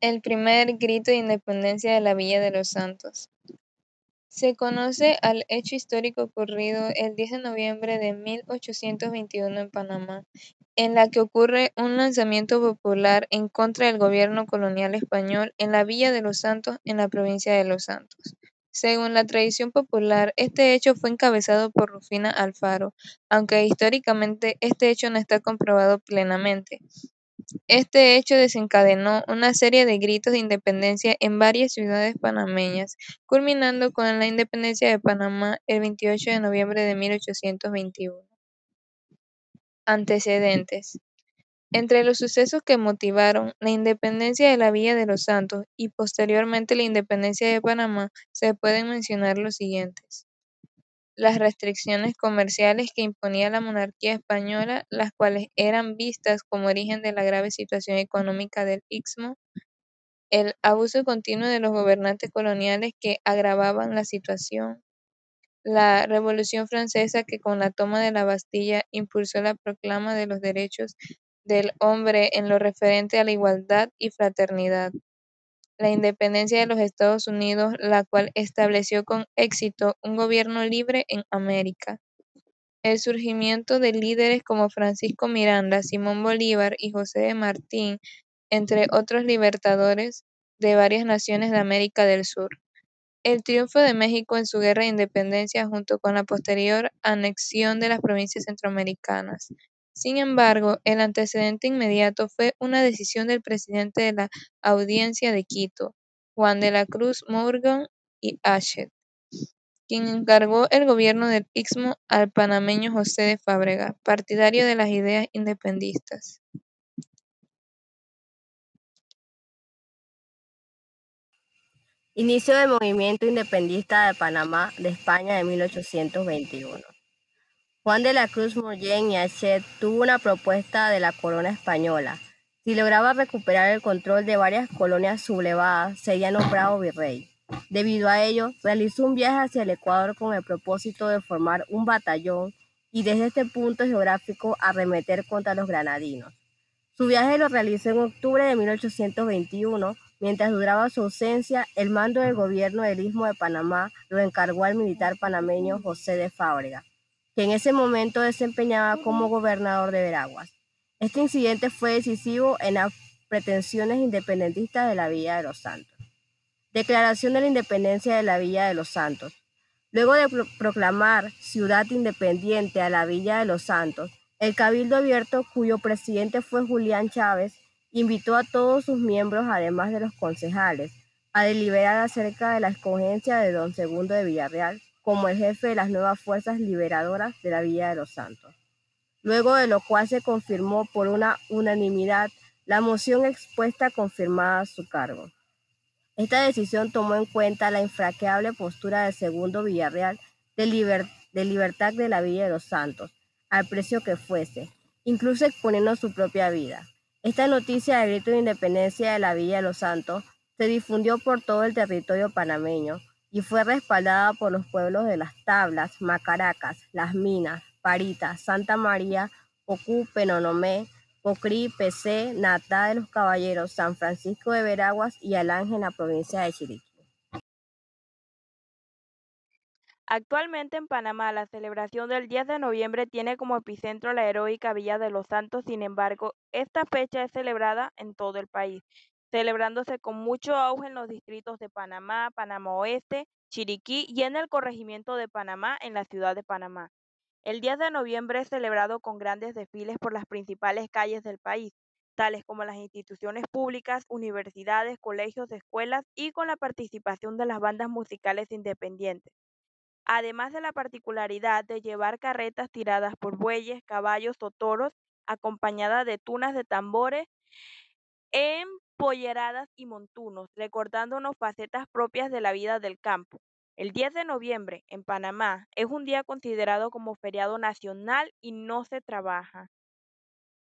El primer grito de independencia de la Villa de los Santos. Se conoce al hecho histórico ocurrido el 10 de noviembre de 1821 en Panamá, en la que ocurre un lanzamiento popular en contra del gobierno colonial español en la Villa de los Santos, en la provincia de Los Santos. Según la tradición popular, este hecho fue encabezado por Rufina Alfaro, aunque históricamente este hecho no está comprobado plenamente. Este hecho desencadenó una serie de gritos de independencia en varias ciudades panameñas, culminando con la independencia de Panamá el 28 de noviembre de 1821. Antecedentes. Entre los sucesos que motivaron la independencia de la Villa de los Santos y posteriormente la independencia de Panamá se pueden mencionar los siguientes las restricciones comerciales que imponía la monarquía española, las cuales eran vistas como origen de la grave situación económica del Istmo, el abuso continuo de los gobernantes coloniales que agravaban la situación, la Revolución Francesa que con la toma de la Bastilla impulsó la proclama de los derechos del hombre en lo referente a la igualdad y fraternidad, la independencia de los Estados Unidos, la cual estableció con éxito un gobierno libre en América. El surgimiento de líderes como Francisco Miranda, Simón Bolívar y José de Martín, entre otros libertadores de varias naciones de América del Sur. El triunfo de México en su guerra de independencia junto con la posterior anexión de las provincias centroamericanas. Sin embargo, el antecedente inmediato fue una decisión del presidente de la Audiencia de Quito, Juan de la Cruz Morgan y Hachet, quien encargó el gobierno del Istmo al panameño José de Fábrega, partidario de las ideas independistas. Inicio del movimiento independista de Panamá de España de 1821. Juan de la Cruz Morgen y Hachet tuvo una propuesta de la corona española. Si lograba recuperar el control de varias colonias sublevadas, sería nombrado virrey. Debido a ello, realizó un viaje hacia el Ecuador con el propósito de formar un batallón y desde este punto geográfico arremeter contra los granadinos. Su viaje lo realizó en octubre de 1821. Mientras duraba su ausencia, el mando del gobierno del Istmo de Panamá lo encargó al militar panameño José de Fábrega que en ese momento desempeñaba como gobernador de Veraguas. Este incidente fue decisivo en las pretensiones independentistas de la Villa de los Santos. Declaración de la independencia de la Villa de los Santos. Luego de proclamar ciudad independiente a la Villa de los Santos, el Cabildo Abierto, cuyo presidente fue Julián Chávez, invitó a todos sus miembros, además de los concejales, a deliberar acerca de la escogencia de don Segundo de Villarreal como el jefe de las nuevas fuerzas liberadoras de la Villa de los Santos. Luego de lo cual se confirmó por una unanimidad la moción expuesta confirmada su cargo. Esta decisión tomó en cuenta la infraqueable postura del segundo Villarreal de, de libertad de la Villa de los Santos, al precio que fuese, incluso exponiendo su propia vida. Esta noticia del grito de independencia de la Villa de los Santos se difundió por todo el territorio panameño, y fue respaldada por los pueblos de Las Tablas, Macaracas, Las Minas, Parita, Santa María, Ocú, Penonomé, Pocrí, PC, Natá de los Caballeros, San Francisco de Veraguas y Alange en la provincia de Chiriquí. Actualmente en Panamá la celebración del 10 de noviembre tiene como epicentro la heroica Villa de los Santos, sin embargo, esta fecha es celebrada en todo el país celebrándose con mucho auge en los distritos de Panamá, Panamá Oeste, Chiriquí y en el corregimiento de Panamá en la ciudad de Panamá. El 10 de noviembre es celebrado con grandes desfiles por las principales calles del país, tales como las instituciones públicas, universidades, colegios, escuelas y con la participación de las bandas musicales independientes. Además de la particularidad de llevar carretas tiradas por bueyes, caballos o toros, acompañadas de tunas de tambores en polleradas y montunos, recordándonos facetas propias de la vida del campo. El 10 de noviembre, en Panamá, es un día considerado como feriado nacional y no se trabaja.